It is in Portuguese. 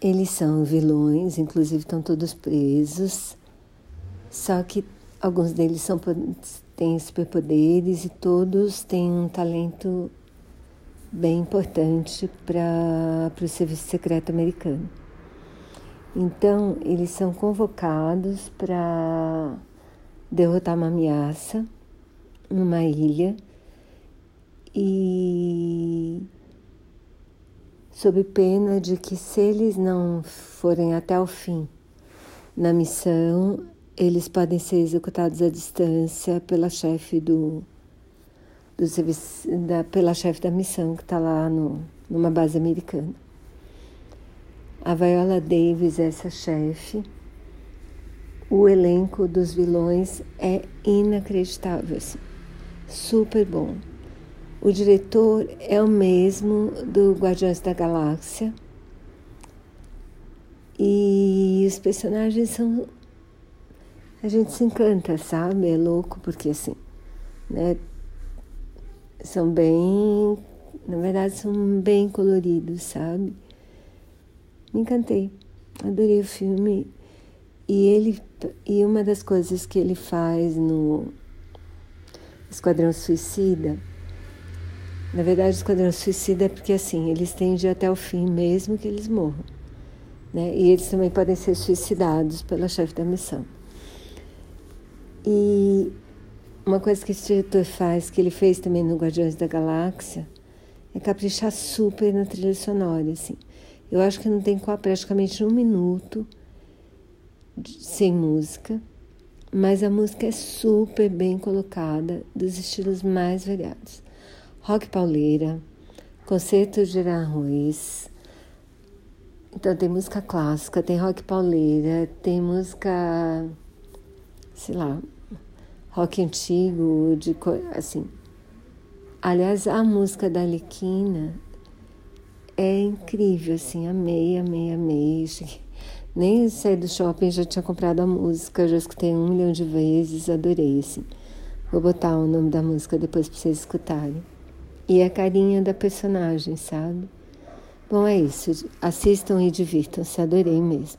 Eles são vilões, inclusive estão todos presos. Só que alguns deles são, têm superpoderes e todos têm um talento bem importante para o serviço secreto americano. Então, eles são convocados para derrotar uma ameaça numa ilha e sob pena de que se eles não forem até o fim na missão, eles podem ser executados à distância pela chefe do, do serviço, da, pela chefe da missão que está lá no, numa base americana. A Viola Davis é essa chefe. O elenco dos vilões é inacreditável, assim. super bom. O diretor é o mesmo do Guardiões da Galáxia. E os personagens são. A gente se encanta, sabe? É louco, porque assim, né? São bem. Na verdade, são bem coloridos, sabe? Me encantei. Adorei o filme. E ele. E uma das coisas que ele faz no Esquadrão Suicida na verdade, o Esquadrão Suicida é porque assim, eles ir até o fim mesmo que eles morram. Né? E eles também podem ser suicidados pela chefe da missão. E uma coisa que esse diretor faz, que ele fez também no Guardiões da Galáxia, é caprichar super na trilha sonora. Assim. Eu acho que não tem praticamente um minuto sem música, mas a música é super bem colocada, dos estilos mais variados rock pauleira, concerto de Aranjuez. Então tem música clássica, tem rock pauleira, tem música, sei lá, rock antigo, de assim. Aliás, a música da Alequina é incrível, assim, amei, amei, amei. Nem saí do shopping, já tinha comprado a música, já escutei um milhão de vezes, adorei, assim. Vou botar o nome da música depois para vocês escutarem e a carinha da personagem, sabe? Bom, é isso. Assistam e divirtam-se. Adorei mesmo.